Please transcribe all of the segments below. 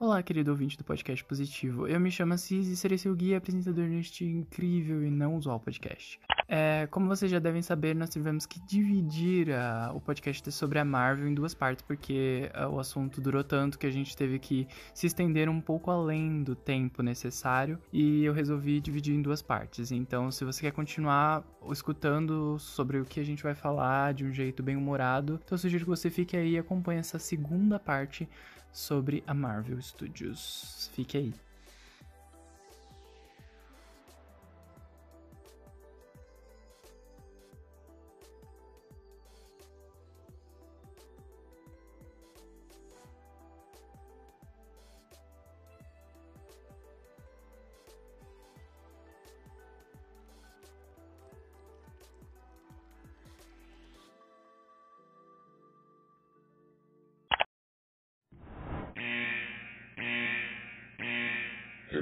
Olá, querido ouvinte do podcast Positivo. Eu me chamo Assis e serei seu guia apresentador neste incrível e não usual podcast. É, como vocês já devem saber, nós tivemos que dividir uh, o podcast sobre a Marvel em duas partes, porque uh, o assunto durou tanto que a gente teve que se estender um pouco além do tempo necessário e eu resolvi dividir em duas partes. Então, se você quer continuar escutando sobre o que a gente vai falar de um jeito bem humorado, então eu sugiro que você fique aí e acompanhe essa segunda parte sobre a Marvel Studios. Fique aí.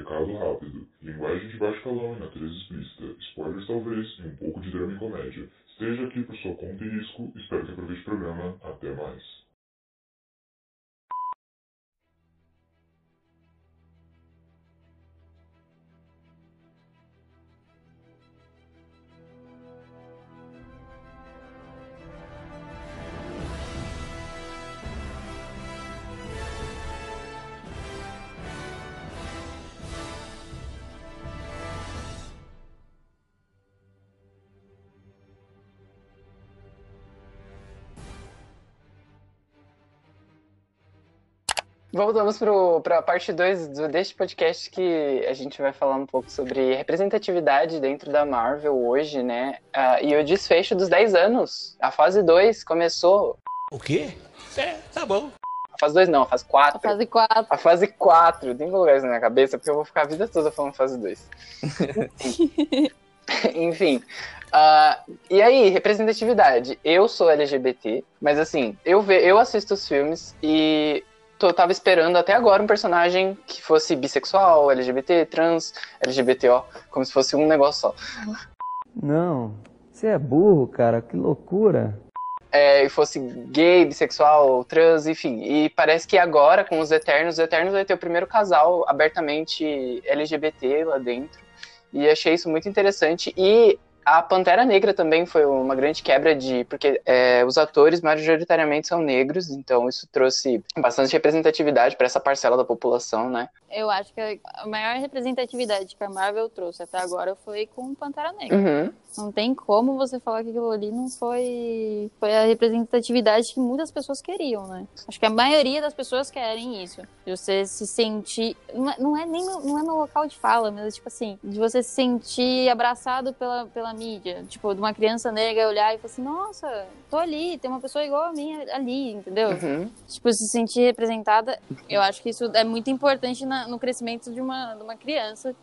Recado rápido. Linguagem de baixo calão e natureza explícita. Spoilers talvez e um pouco de drama e comédia. Esteja aqui por sua conta e risco. Espero que aproveite o programa. Até mais. Voltamos para a parte 2 deste podcast que a gente vai falar um pouco sobre representatividade dentro da Marvel hoje, né? Uh, e o desfecho dos 10 anos. A fase 2 começou. O quê? É, tá bom. A fase 2 não, a fase 4. A fase 4. A fase 4. Tem que colocar isso na minha cabeça porque eu vou ficar a vida toda falando fase 2. Enfim. Uh, e aí, representatividade. Eu sou LGBT, mas assim, eu, ve eu assisto os filmes e eu tava esperando até agora um personagem que fosse bissexual, LGBT, trans, LGBTO, como se fosse um negócio só. Não, você é burro, cara, que loucura. É, e fosse gay, bissexual, trans, enfim. E parece que agora, com os Eternos, os Eternos vai ter o primeiro casal abertamente LGBT lá dentro. E achei isso muito interessante. E a Pantera Negra também foi uma grande quebra de. Porque é, os atores majoritariamente são negros, então isso trouxe bastante representatividade para essa parcela da população, né? Eu acho que a maior representatividade que a Marvel trouxe até agora foi com Pantera Negra. Uhum. Não tem como você falar que aquilo ali não foi, foi a representatividade que muitas pessoas queriam, né? Acho que a maioria das pessoas querem isso. De você se sentir. Não é, é nem no, não é no local de fala, mas tipo assim, de você se sentir abraçado pela, pela mídia. Tipo, de uma criança negra olhar e falar assim, nossa, tô ali, tem uma pessoa igual a mim ali, entendeu? Uhum. Tipo, se sentir representada. Eu acho que isso é muito importante na, no crescimento de uma, de uma criança,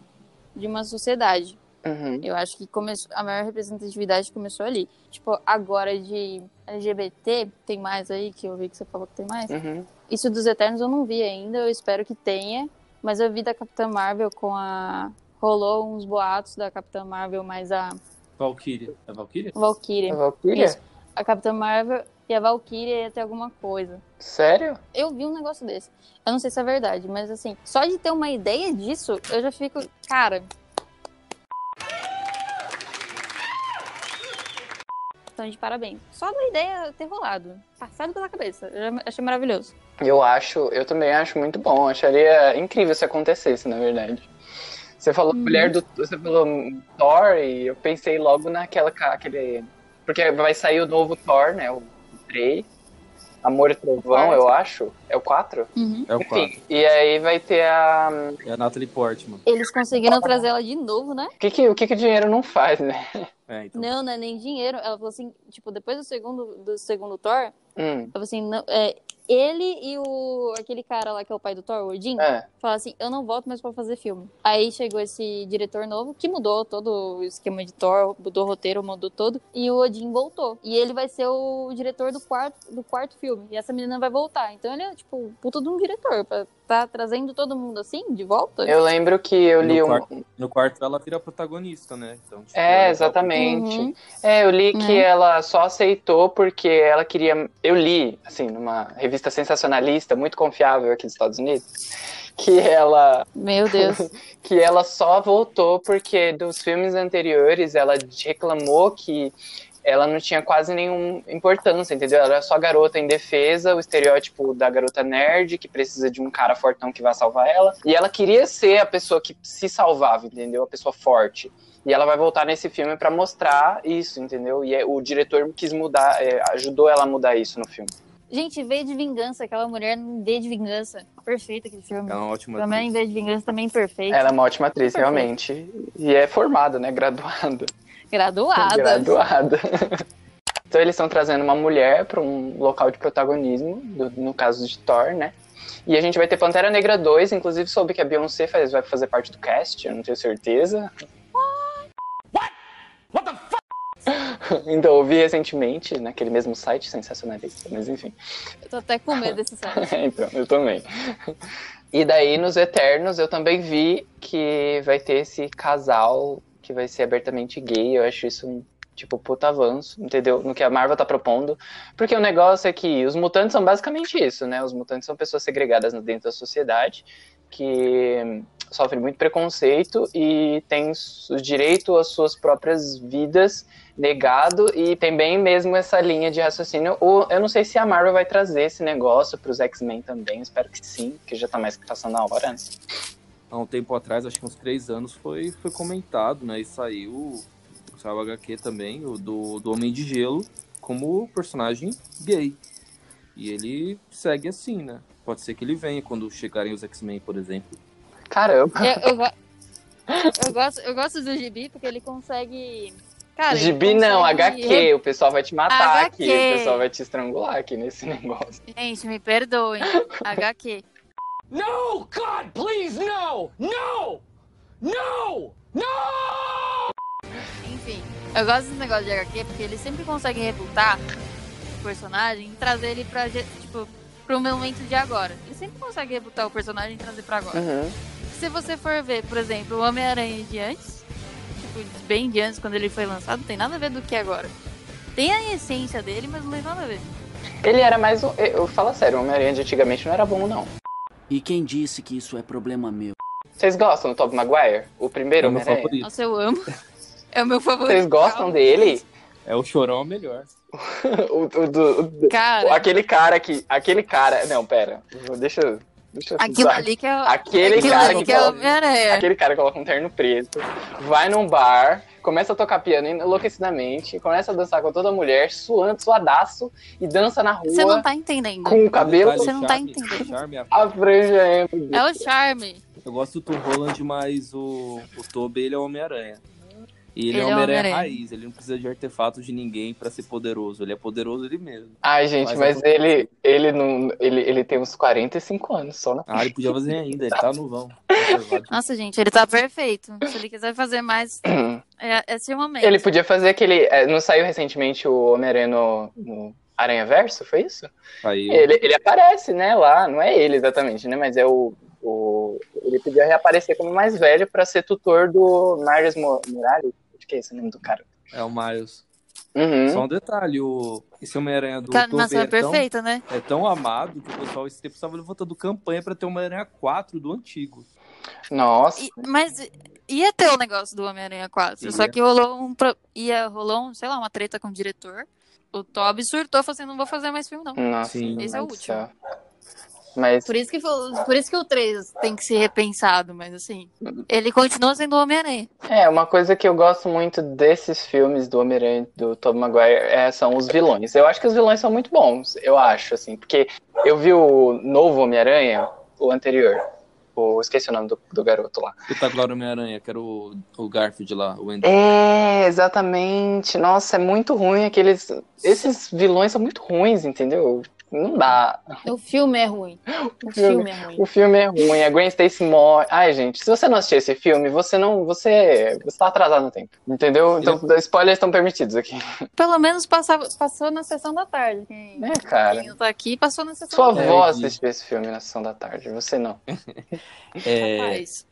de uma sociedade. Uhum. Eu acho que começou, a maior representatividade começou ali. Tipo, agora de LGBT, tem mais aí, que eu vi que você falou que tem mais. Uhum. Isso dos Eternos eu não vi ainda, eu espero que tenha. Mas eu vi da Capitã Marvel com a. Rolou uns boatos da Capitã Marvel, mas a. Valkyria. É Valkyria? Valkyria. A Valkyria? Isso. A Capitã Marvel e a Valkyria ia ter alguma coisa. Sério? Eu vi um negócio desse. Eu não sei se é verdade, mas assim, só de ter uma ideia disso, eu já fico. Cara, Então, de parabéns. Só da ideia ter rolado. Passado pela cabeça. Eu já achei maravilhoso. Eu acho, eu também acho muito bom. Acharia incrível se acontecesse, na verdade. Você falou Uhum. mulher do. Você falou Thor e eu pensei logo naquela. aquele. Porque vai sair o novo Thor, né? O 3. Amor e Trovão, eu acho. É o 4? Uhum. É o Enfim, 4. e aí vai ter a. É a Natalie Portman. Eles conseguiram trazer ela de novo, né? O que, que, o que, que o dinheiro não faz, né? É, então. Não, não é nem dinheiro. Ela falou assim, tipo, depois do segundo, do segundo Thor, Hum. ela falou assim, não, é, ele e o aquele cara lá que é o pai do Thor, o Odin, É. falaram assim, eu não volto mais pra fazer filme. Aí chegou esse diretor novo, que mudou todo o esquema de Thor, mudou o roteiro, mudou todo, e o Odin voltou. E ele vai ser o diretor do quarto, do quarto filme. E essa menina vai voltar. Então ele é, tipo, puta de um diretor pra tá trazendo todo mundo assim, de volta? Eu lembro que eu li no, um. quarto, no quarto ela vira protagonista, né? Então, tipo, É, exatamente. Uhum. É, eu li que Né? ela só aceitou porque ela queria. Eu li, assim, numa revista sensacionalista, muito confiável aqui dos Estados Unidos, que ela, Meu Deus. que ela só voltou porque dos filmes anteriores ela reclamou que ela não tinha quase nenhuma importância, entendeu? Ela era só garota indefesa, o estereótipo da garota nerd que precisa de um cara fortão que vai salvar ela. E ela queria ser a pessoa que se salvava, entendeu? A pessoa forte. E ela vai voltar nesse filme pra mostrar isso, entendeu? E é- o diretor quis mudar, é, ajudou ela a mudar isso no filme. Gente, V de Vingança, aquela mulher em V de Vingança. Perfeita aquele filme. Ela é uma ótima Também em atriz. V de Vingança, também perfeita. Ela é uma ótima atriz, Perfeito. realmente. E é formada, né? Graduada. Graduada. Graduada. Então eles estão trazendo uma mulher para um local de protagonismo, do- no caso de Thor, né? E a gente vai ter Pantera Negra 2, inclusive soube que a Beyoncé faz- vai fazer parte do cast, eu não tenho certeza. Então, eu vi recentemente naquele mesmo site sensacionalista, mas enfim. Eu tô até com medo desse site. então, eu também. E daí, nos Eternos, eu também vi que vai ter esse casal que vai ser abertamente gay. Eu acho isso um, tipo, puta avanço, entendeu? No que a Marvel tá propondo. Porque o negócio é que os mutantes são basicamente isso, né? Os mutantes são pessoas segregadas dentro da sociedade que sofrem muito preconceito e têm o direito às suas próprias vidas negado e tem bem mesmo essa linha de raciocínio. Ou eu não sei se a Marvel vai trazer esse negócio para os X-Men também, espero que sim, que já tá mais que passando a hora. né? Há um tempo atrás, acho que uns três anos, foi, foi comentado, né? E saiu, saiu o HQ também, o do, do Homem de Gelo, como personagem gay. E ele segue assim, né? Pode ser que ele venha quando chegarem os X-Men, por exemplo. Caramba, Eu, eu, go- eu gosto, eu gosto do Gibi porque ele consegue. Cara, ele gibi não, consegue HQ, o pessoal vai te matar aqui, HQ. o pessoal vai te estrangular aqui nesse negócio. Gente, me perdoem. HQ. No, God, please, no! No! No! No! Enfim, eu gosto desse negócio de HQ porque ele sempre consegue rebutar o personagem e trazer ele pra, tipo, pro momento de agora. Ele sempre consegue rebutar o personagem e trazer pra agora. Uhum. Se você for ver, por exemplo, o Homem-Aranha de antes, tipo, bem de antes, quando ele foi lançado, não tem nada a ver do que agora. Tem a essência dele, mas não tem nada a ver. Ele era mais um. Eu falo sério, o Homem-Aranha de antigamente não era bom, não. E quem disse que isso é problema meu? Vocês gostam do Tobey Maguire? O primeiro É o meu Homem-Aranha? favorito. Nossa, eu amo. É o meu favorito. Vocês gostam dele? É o Chorão melhor. o, o, do- o- Cara, aquele cara que. Aquele cara. Não, pera. Deixa, eu- deixa eu aquilo usar. ali que é, Aquele aquilo cara ali que que é o. Aquele cara que coloca um terno preto, vai num bar, começa a tocar piano enlouquecidamente, começa a dançar com toda mulher, suando, suadaço, e dança na rua Você não tá entendendo. com o cabelo, Você não tá Charme- entendendo. Charme, a- a franja é... É o charme. Eu gosto do Tom Holland, mas o, o Tobey, ele é o Homem-Aranha. E ele, Ele é é o o Homem-Aranha Homem-Aranha. raiz, ele não precisa de artefatos de ninguém pra ser poderoso. Ele é poderoso ele mesmo. Ai, gente, Mas mas acontece. ele, ele não. Ele, ele tem uns 45 anos só, né? Ah, ele podia fazer ainda, ele tá no vão. Nossa, gente, ele tá perfeito. Se ele quiser fazer mais, é, é seu momento. Ele podia fazer aquele. é, Não saiu recentemente o Homem-Aranha no, no Aranha Verso? Foi isso? Aí, Ele, ele aparece, né, lá. Não é ele exatamente, né? Mas é o. o ele podia reaparecer como mais velho pra ser tutor do Miles Mo- Morales. Acho que é esse o nome do cara. é o Miles. Uhum. Só um detalhe, o, esse Homem-Aranha do a Tobey é é tão, perfeita, né? é tão amado que o pessoal esse tempo estava levantando campanha pra ter o Homem-Aranha 4 do antigo. Nossa. E- mas ia ter o negócio do Homem-Aranha 4. Só Ia. que rolou um. Ia, rolou, um, sei lá, uma treta com o diretor. O Toby surtou, falou assim: não vou fazer mais filme, não. Nossa, Sim. Esse é o do último. Mas Por isso, que, foi- por isso que o 3 tem que ser repensado, mas assim, ele continua sendo o Homem-Aranha. é uma coisa que eu gosto muito desses filmes do Homem-Aranha do Tobey Maguire é, são os vilões. Eu acho que os vilões são muito bons, eu acho, assim, porque eu vi o novo Homem-Aranha, o anterior. O, esqueci o nome do, do garoto lá. Espetacular Homem-Aranha, que era o, o Garfield lá, o Andrew. É, exatamente. Nossa, é muito ruim aqueles. Esses vilões são muito ruins, entendeu? Não dá. O filme é ruim. O filme é ruim. O filme é ruim, a Gwen Stacy morre. Ai, gente, se você não assistiu esse filme, você não. Você, você tá atrasado no tempo. Entendeu? Então, spoilers estão permitidos aqui. Pelo menos passava, passou na sessão da tarde. Quem, É, cara. quem tá aqui passou na sessão Sua da tarde. avó É, assistiu esse filme na sessão da tarde, você não. É, Rapaz.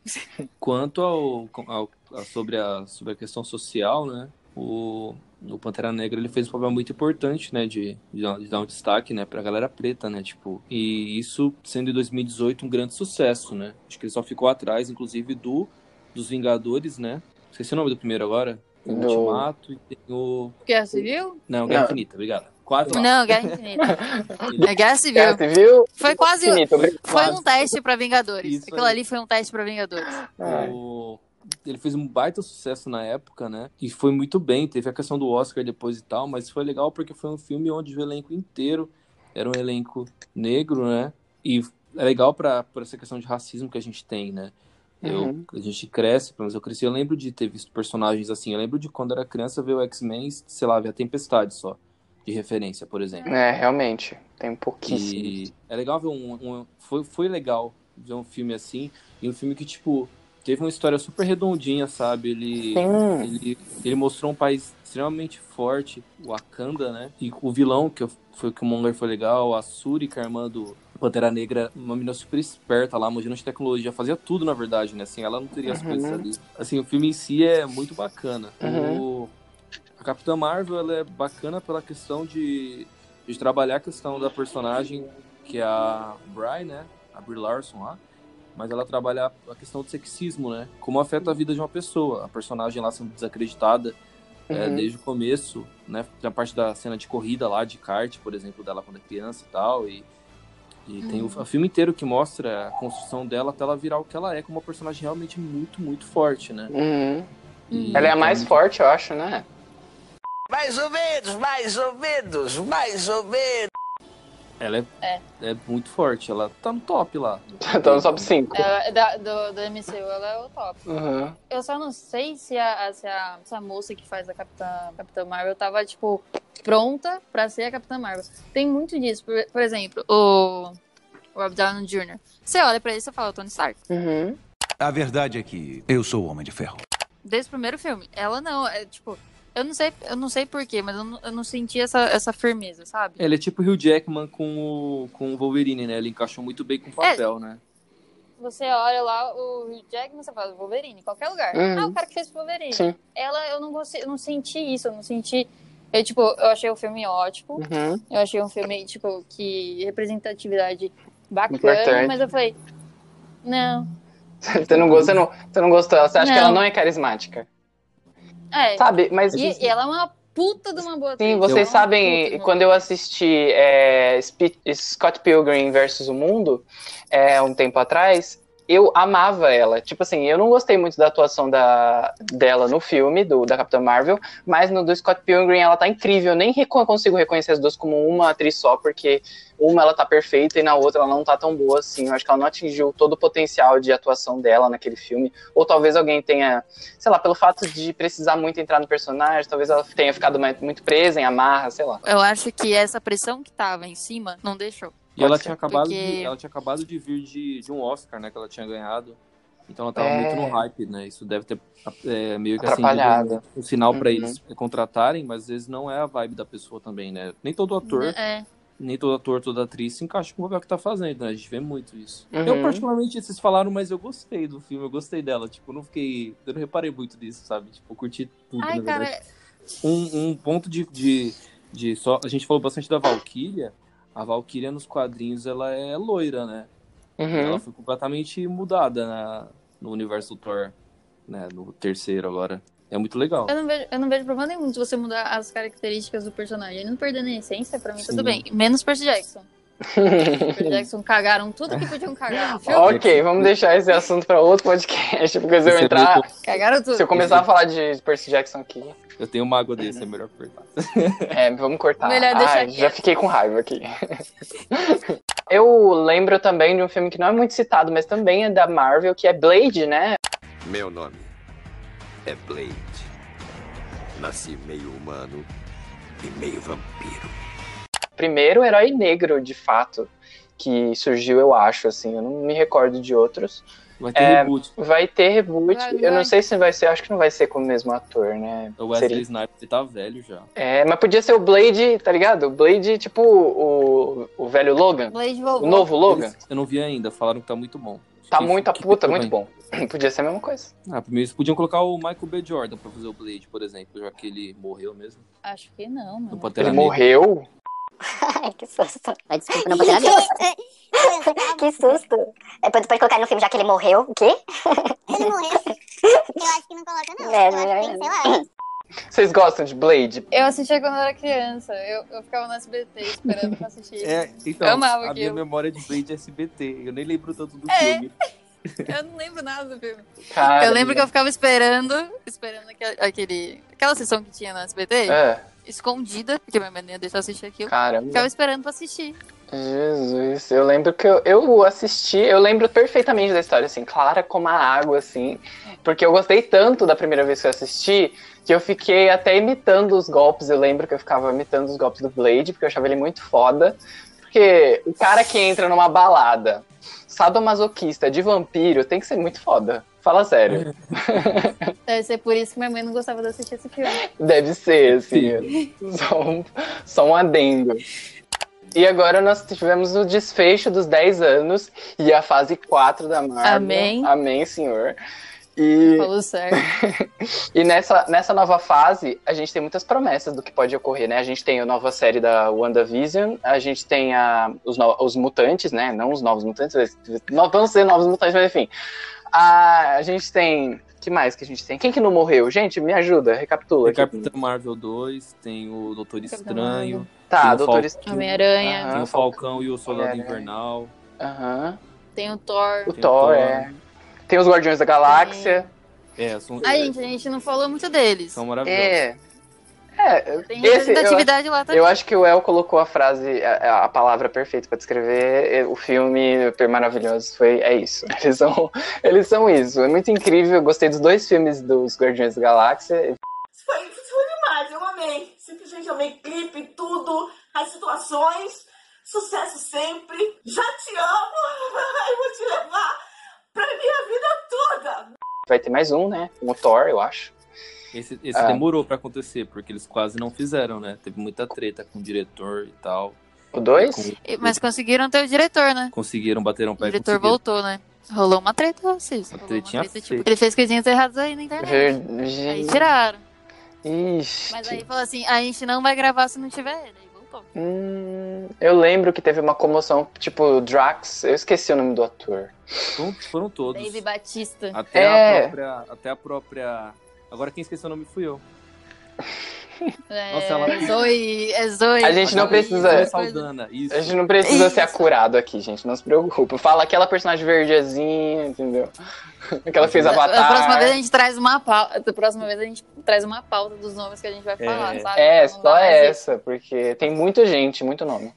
Quanto ao, ao- sobre, a, sobre a questão social, né? O, o Pantera Negra ele fez um papel muito importante, né? De, de, dar- um destaque, né? Pra galera preta, né? Tipo, e isso sendo em 2018 um grande sucesso, né? Acho que ele só ficou atrás, inclusive, do dos Vingadores, né? Esqueci o nome do primeiro agora. Tem o Ultimato e tem o. Guerra Civil? Não, Guerra Não. Infinita, obrigado. Quase lá. Não, Guerra Infinita. É Guerra Civil. Guerra Civil? Foi quase. Infinito. Foi um teste pra Vingadores. Isso Aquilo aí. ali foi um teste pra Vingadores. O- Ele fez um baita sucesso na época, né? E foi muito bem. Teve a questão do Oscar depois e tal, mas foi legal porque foi um filme onde o elenco inteiro era um elenco negro, né? E é legal por essa questão de racismo que a gente tem, né? Eu, Uhum. A gente cresce, pelo menos eu cresci, eu lembro de ter visto personagens assim. Eu lembro de quando era criança ver o X-Men, sei lá, ver a Tempestade só, de referência, por exemplo. É, realmente. Tem pouquíssimo. E é legal ver um, um- foi, foi legal ver um filme assim, e um filme que, tipo, teve uma história super redondinha, sabe? Ele, Sim. ele, ele mostrou um país extremamente forte, o Wakanda, né? E o vilão, que foi o que o Monger foi legal, a Suri, que é a irmã do Pantera Negra, uma menina super esperta lá, manjando de tecnologia, fazia tudo, na verdade, né? Assim, ela não teria as Uhum. coisas ali. Assim, o filme em si é muito bacana. Uhum. O- a Capitã Marvel, ela é bacana pela questão de, de trabalhar a questão da personagem, que é a Bry, né? A Brie Larson lá. Mas ela trabalha a questão do sexismo, né? Como afeta a vida de uma pessoa. A personagem lá sendo desacreditada é, Uhum. desde o começo, né? Tem a parte da cena de corrida lá, de kart, por exemplo, dela quando é criança e tal. E, e tem o, o filme inteiro que mostra a construção dela até ela virar o que ela é, como uma personagem realmente muito, muito forte, né? Uhum. E- Ela é a mais então, forte, eu acho, né? Mais ou menos, mais ou menos, mais ou menos. Ela é, É. é muito forte, ela tá no top lá. Tá no top 5. É, da, do, do MCU, ela é o top. Uhum. Eu só não sei se a, se a, se a moça que faz a Capitã, Capitã Marvel tava, tipo, pronta pra ser a Capitã Marvel. Tem muito disso. Por, por exemplo, o Rob Downey Jr. Você olha pra ele e você fala, Tony Stark. Uhum. A verdade é que eu sou o Homem de Ferro. Desde o primeiro filme. Ela não, é tipo... Eu não sei, eu não sei porquê, mas eu não, eu não senti essa, essa firmeza, sabe? Ele é tipo o Hugh Jackman com o, com o Wolverine, né? Ele encaixou muito bem com o papel, né? Você olha lá o Hugh Jackman, você fala Wolverine, em qualquer lugar. Uhum. Ah, o cara que fez o Wolverine. Sim. Ela, eu não gostei, eu não senti isso, eu não senti... Eu, tipo, eu achei o filme ótimo. Uhum. Eu achei um filme, tipo, que representatividade bacana, Importante. mas eu falei, não. Você não, gostou, você, não, você não gostou dela? Você acha que Não. ela não é carismática? É, Sabe? Mas e, e ela é uma puta de uma boa Sim, atriz. vocês Ela é sabem, quando eu assisti é, Scott Pilgrim versus o Mundo, é, um tempo atrás, eu amava ela. Tipo assim, eu não gostei muito da atuação da, dela no filme, do, da Capitã Marvel, mas no do Scott Pilgrim ela tá incrível. Eu nem consigo reconhecer as duas como uma atriz só, porque uma ela tá perfeita e na outra ela não tá tão boa assim. Eu acho que ela não atingiu todo o potencial de atuação dela naquele filme. Ou talvez alguém tenha, sei lá, pelo fato de precisar muito entrar no personagem, talvez ela tenha ficado muito presa em amarra, sei lá. Eu acho que essa pressão que tava em cima não deixou. E ela ser, tinha, acabado porque- de, ela tinha acabado de vir de, de um Oscar, né? Que ela tinha ganhado. Então ela tava É. muito no hype, né? Isso deve ter é, meio que Atrapalhado. acendido um, sinal pra Uhum. eles contratarem, mas às vezes não é a vibe da pessoa também, né? Nem todo ator, É, nem todo ator, toda atriz se encaixa com o papel que tá fazendo, né? A gente vê muito isso. Uhum. Eu, particularmente, vocês falaram, mas eu gostei do filme, eu gostei dela. Tipo, não fiquei. Eu não reparei muito nisso, sabe? Tipo, eu curti tudo, Ai, na verdade. cara, Um, um ponto de, de, de só. A gente falou bastante da Valkyria. A Valkyria nos quadrinhos ela é loira, né? Uhum. Ela foi completamente mudada na, no universo do Thor, né? No terceiro agora. É muito legal. eu não, vejo, eu não vejo problema nenhum de você mudar as características do personagem. Ele não perdendo a essência, pra mim Sim. tudo bem. Menos Percy Jackson. Percy Jackson cagaram tudo que podiam cagar no filme. ok, vamos deixar esse assunto pra outro podcast, porque se eu é entrar, Cagaram tudo. se eu começar a falar de Percy Jackson aqui, Eu tenho uma água desse, é melhor cortar. é, vamos cortar. Melhor deixar Ai, já fiquei com raiva aqui. eu lembro também de um filme que não é muito citado, mas também é da Marvel, que é Blade, né? Meu nome é Blade. Nasci meio humano e meio vampiro. Primeiro herói negro, de fato, que surgiu, eu acho, assim. Eu não me recordo de outros. Vai ter É, reboot. Vai ter reboot. Vai, eu não vai. sei se vai ser, acho que não vai ser com o mesmo ator, né? O Wesley Seria- Snipes ele tá velho já. É, mas podia ser o Blade, tá ligado? O Blade, tipo o, o velho Logan. Blade O novo Logan. Eles- eu não vi ainda, falaram que tá muito bom. Tá Que- muito a que puta, muito bom. Podia ser a mesma coisa. Ah, primeiro eles podiam colocar o Michael B. Jordan pra fazer o Blade, por exemplo, já que ele morreu mesmo. Acho que não, No mano. Ele morreu? Ai, que susto. Ai, desculpa, não poderia ver. que susto. É, pode, pode colocar no filme já que ele morreu. O quê? Ele morreu. Eu acho que não coloca, não. É, eu acho que tem que, sei lá. Vocês gostam de Blade? Eu assistia quando eu era criança. Eu, eu ficava no SBT esperando pra assistir. É, então, Eu amava a minha aquilo. memória de Blade é SBT. Eu nem lembro tanto do É. filme. Eu não lembro nada do filme. Cara, eu lembro que eu ficava esperando, esperando aquele, aquele- aquela sessão que tinha no SBT, É, escondida, porque minha mãe não ia deixar eu assistir aquilo. caramba. Ficava esperando pra assistir. Jesus, eu lembro que eu, eu assisti, eu lembro perfeitamente da história, assim, clara como a água, assim, porque eu gostei tanto da primeira vez que eu assisti, que eu fiquei até imitando os golpes, eu lembro que eu ficava imitando os golpes do Blade, porque eu achava ele muito foda, porque o cara que entra numa balada, sadomasoquista, de vampiro, tem que ser muito foda, fala sério, Deve ser por isso que minha mãe não gostava de assistir esse filme. deve ser, assim, só um, só um adendo. E agora nós tivemos o desfecho dos 10 anos e a fase 4 da Marvel. Amém. Amém, senhor. E, Falou certo. e nessa, nessa nova fase, a gente tem muitas promessas do que pode ocorrer, né? A gente tem a nova série da WandaVision, a gente tem a, os, no- os mutantes, né? Não os novos mutantes, mas não vão ser novos mutantes, mas enfim. A, a gente tem. que mais que a gente tem? Quem que não morreu? Gente, me ajuda, recapitula. Tem aqui. Capitã Marvel 2, tem o Doutor Estranho, Tá, tem o Doutor Estranho. Homem-Aranha, tem o Falcão e o Soldado. Invernal. Aham. tem o Thor. O Tem Thor, Thor. é. Tem os Guardiões da Galáxia. É, são, Ai, gente, a gente não falou muito deles. são maravilhosos. É. É, Tem esse, eu, representatividade lá também. eu acho que o El colocou a frase, a, a palavra perfeita pra descrever o filme Super Maravilhoso. Foi, é isso. Eles são, eles são isso. É muito incrível. Eu gostei dos dois filmes dos Guardiões da Galáxia. Foi, foi demais, eu amei. Simplesmente amei clipe, tudo, as situações. Sucesso sempre. Já te amo. Eu vou te levar pra minha vida toda. Vai ter mais um, né? Um Thor, eu acho. Esse, esse Ah. demorou pra acontecer, porque eles quase não fizeram, né? Teve muita treta com o diretor e tal. O dois? Com- Mas conseguiram ter o diretor, né? conseguiram bater um O pé e diretor voltou, né? Rolou uma treta, Cis. Uma tretinha treta, feia. tipo, ele fez coisinhas erradas aí na internet. Aí tiraram. Ixi. Mas aí falou assim, a gente não vai gravar se não tiver ele. Aí voltou. Hum, eu lembro que teve uma comoção, tipo, Drax. Eu esqueci o nome do ator. Foram, foram todos. Dave Batista. Até É. a própria. Até a própria. Agora quem esqueceu o nome fui eu. É, Nossa, ela- Zoe, é Zoe. A gente não Zoe, precisa- Zoe Zoe Saldana, isso. A gente não precisa Isso. ser acurado aqui, gente. Não se preocupe. Fala aquela personagem verdezinha, entendeu? Aquela que fez Da Avatar. próxima vez a gente traz uma pauta. Da próxima vez a gente traz uma pauta dos nomes que a gente vai falar, É. sabe? É, não só mais isso. essa, porque tem muita gente, muito nome.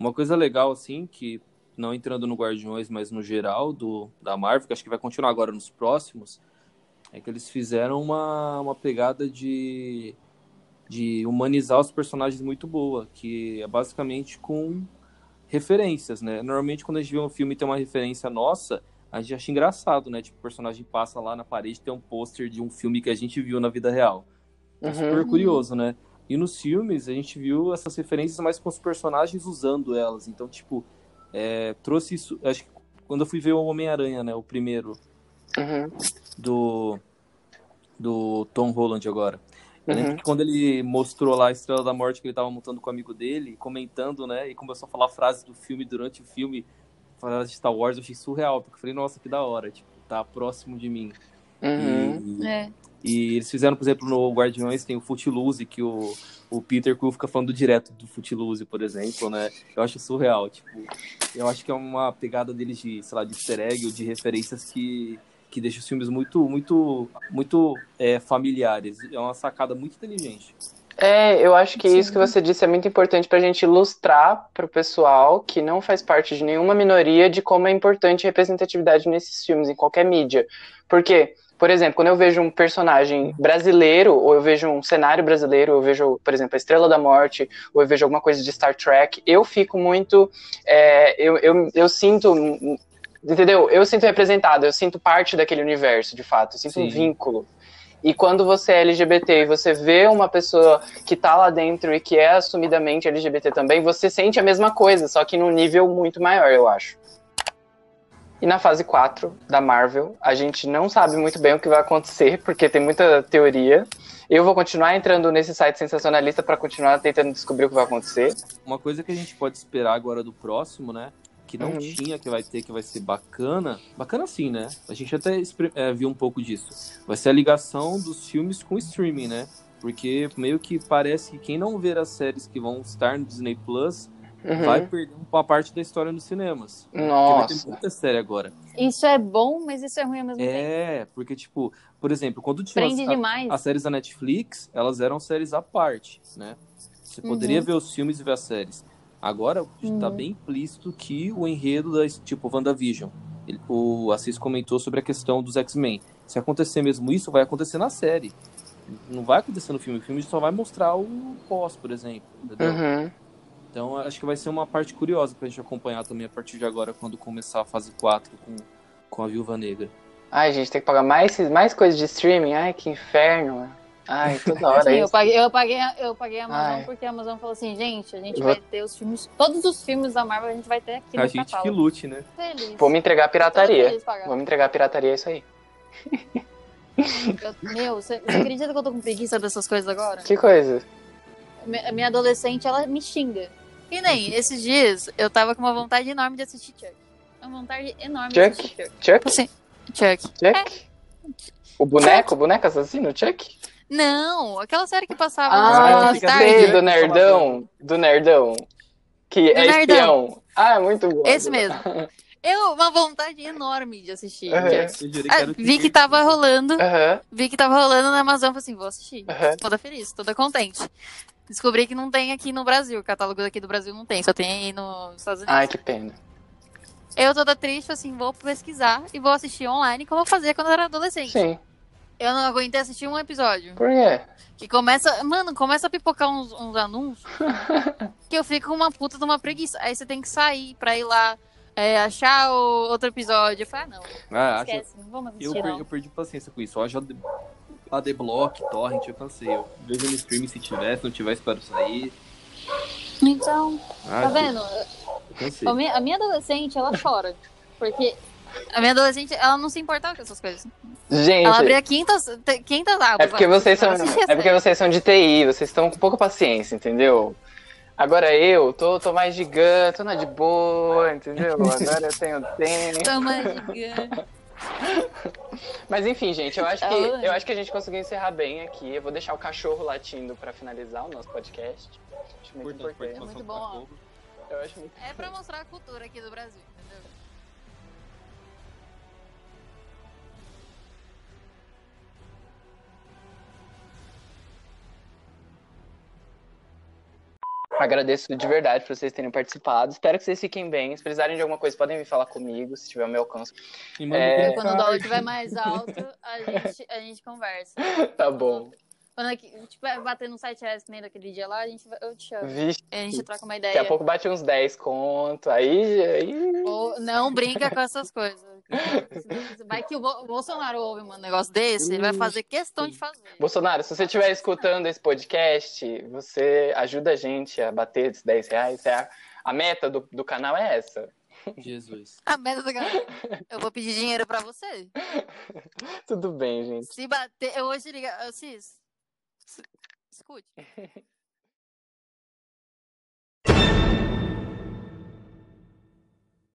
Uma coisa legal, assim, que não entrando no Guardiões, mas no geral do, da Marvel, que acho que vai continuar agora nos próximos, é que eles fizeram uma, uma pegada de, de humanizar os personagens muito boa, que é basicamente com referências, né? Normalmente quando a gente vê um filme e tem uma referência nossa, a gente acha engraçado, né? Tipo, o personagem passa lá na parede tem um pôster de um filme que a gente viu na vida real. É super Uhum. curioso, né? E nos filmes a gente viu essas referências mais com os personagens usando elas. Então, tipo, é, trouxe isso. Acho que quando eu fui ver o Homem-Aranha, né? O primeiro Uhum. Do, do Tom Holland agora. Eu lembro Uhum. que quando ele mostrou lá a Estrela da Morte que ele tava montando com o amigo dele, comentando, né? E começou a falar frases do filme durante o filme, frases de Star Wars, eu achei surreal. Porque eu falei, nossa, que da hora. Tipo, tá próximo de mim. Uhum. E- É. e eles fizeram, por exemplo, no Guardiões tem o Footloose, que o, o Peter Quill fica falando direto do Footloose, por exemplo, né? Eu acho surreal, tipo, eu acho que é uma pegada deles de, sei lá, de easter egg ou de referências que, que deixa os filmes muito, muito, muito é, familiares. É uma sacada muito inteligente. É, eu acho que isso que você disse é muito importante pra gente ilustrar pro pessoal que não faz parte de nenhuma minoria de como é importante a representatividade nesses filmes, em qualquer mídia. Porque Por exemplo, quando eu vejo um personagem brasileiro, ou eu vejo um cenário brasileiro, ou eu vejo, por exemplo, a Estrela da Morte, ou eu vejo alguma coisa de Star Trek, eu fico muito. é, eu, eu, eu sinto. Entendeu? Eu sinto representado, eu sinto parte daquele universo, de fato, eu sinto um Sim. vínculo. E quando você é LGBT e você vê uma pessoa que tá lá dentro e que é assumidamente LGBT também, você sente a mesma coisa, só que num nível muito maior, eu acho. E na fase 4 da Marvel, a gente não sabe muito bem o que vai acontecer, porque tem muita teoria. Eu vou continuar entrando nesse site sensacionalista para continuar tentando descobrir o que vai acontecer. Uma coisa que a gente pode esperar agora do próximo, né? Que não Uhum. tinha, que vai ter, que vai ser bacana. Bacana sim, né? A gente até é, viu um pouco disso. Vai ser a ligação dos filmes com o streaming, né? Porque meio que parece que quem não ver as séries que vão estar no Disney Plus Uhum. vai perder uma parte da história nos cinemas. Porque vai Nossa. ter muita série agora. Isso é bom, mas isso é ruim ao mesmo tempo. É, porque, tipo, por exemplo, quando tinha as, a- as séries da Netflix, elas eram séries à parte, né? Você poderia Uhum. ver os filmes e ver as séries. Agora tá Uhum. bem implícito que o enredo da tipo WandaVision. Ele- O Assis comentou sobre a questão dos X-Men. Se acontecer mesmo isso, vai acontecer na série. Não vai acontecer no filme. O filme só vai mostrar o pós, por exemplo. Entendeu? Uhum. Então acho que vai ser uma parte curiosa pra gente acompanhar também a partir de agora, quando começar a fase 4 com, com a Viúva Negra. Ai, gente, tem que pagar mais, mais coisa de streaming. Ai, que inferno. Ai, toda hora Sim, eu isso. paguei, eu paguei, a- eu paguei a Amazon Ai. porque a Amazon falou assim, gente, a gente Vou- vai ter os filmes, todos os filmes da Marvel a gente vai ter aqui a no gente que catálogo. lute, né? Feliz. Vou me entregar a pirataria. Vou me entregar a pirataria, é isso aí. Eu- meu, você, você acredita que eu tô com preguiça dessas coisas agora? Que coisa. Mi- A minha adolescente, ela me xinga. E nem, esses dias, eu tava com uma vontade enorme de assistir Chuck. Uma vontade enorme de assistir Chuck? Chuck. Chuck? Assim, Chuck. Chuck? O boneco? O boneco assassino? Chuck? Não, aquela série que passava Ah, nos tarde. sei, do Nerdão. Do Nerdão. Que Do é Nerdão. espião. Ah, é muito bom. Esse mesmo. Eu, uma vontade enorme de assistir. Jurei que Ah, vi que tava rolando. Aham. Vi que tava rolando na Amazon, falei assim, vou assistir. Aham. Toda feliz, toda contente. Descobri que não tem aqui no Brasil. O catálogo daqui do Brasil não tem, só tem aí nos Estados Unidos. Ai, que pena. Eu toda triste, assim, vou pesquisar e vou assistir online como eu fazia quando eu era adolescente. Sim. Eu não aguentei assistir um episódio. Por quê? Que começa. Mano, começa a pipocar uns, uns anúncios que eu fico com uma puta de uma preguiça. Aí você tem que sair pra ir lá é, achar o outro episódio. Eu falei, ah, não. Ah, acho- esquece, não vamos Eu, assistir, per- não. eu perdi paciência com isso. A The- a The Block, Torrent, eu cansei. Eu vejo no streaming se tiver, se não tiver, espero sair. Então, Ah, tá eu- vendo? eu. A minha, a minha adolescente, ela chora. Porque a minha adolescente, ela não se importava com essas coisas. Gente. Ela abria quintas, quintas águas. É porque vocês são, é porque vocês são de TI, vocês estão com pouca paciência, entendeu? Agora eu tô, tô mais gigante, tô na de boa, entendeu? Agora eu tenho tempo. Toma gigante. Mas enfim, gente, eu acho que eu acho que a gente conseguiu encerrar bem aqui. Eu vou deixar o cachorro latindo pra finalizar o nosso podcast. Acho muito importante. É muito bom, ó. Eu acho muito É pra mostrar a cultura aqui do Brasil, Agradeço de verdade por vocês terem participado. Espero que vocês fiquem bem. Se precisarem de alguma coisa, podem vir falar comigo, se tiver ao meu alcance. É, Quando o dólar estiver mais alto, a gente, a gente conversa. Tá bom. Quando aqui, tipo, bater no site reais que nem daquele dia lá, a gente, eu te chamo. Vixe. A gente troca uma ideia. Daqui a pouco bate uns 10 conto. Aí. aí... Ou- não brinca com essas coisas. Vai que o Bo- o Bolsonaro ouve um negócio desse, ele vai fazer questão de fazer. Bolsonaro, se você estiver escutando esse podcast, você ajuda a gente a bater esses 10 reais. É a, a meta do, do canal é essa. Jesus. A merda do cara. Eu vou pedir dinheiro pra você. Tudo bem, gente. Se bater, eu vou te ligar. すごい。